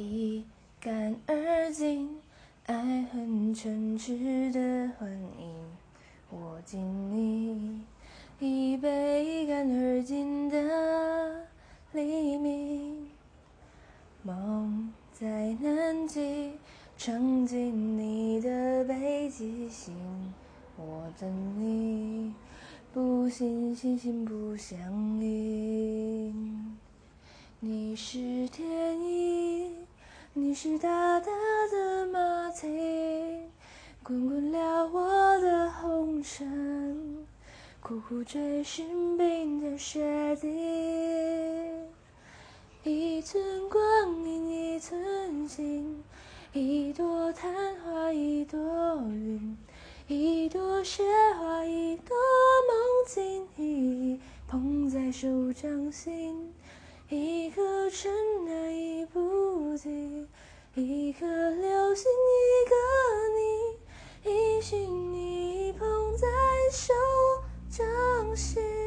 一干而尽，爱恨嗔痴的幻影，握紧你。一杯一干而尽的黎明，梦在南极，唱进你的北极星，我等你，不信星星不相印。你是天意，你是大大的马蹄，滚滚了我的红尘。苦苦追寻冰的雪地，一寸光阴一寸金，一朵昙花一朵云，一朵雪花一朵梦境，一捧在手掌心，一颗尘流星一个你一心一意捧在手掌心。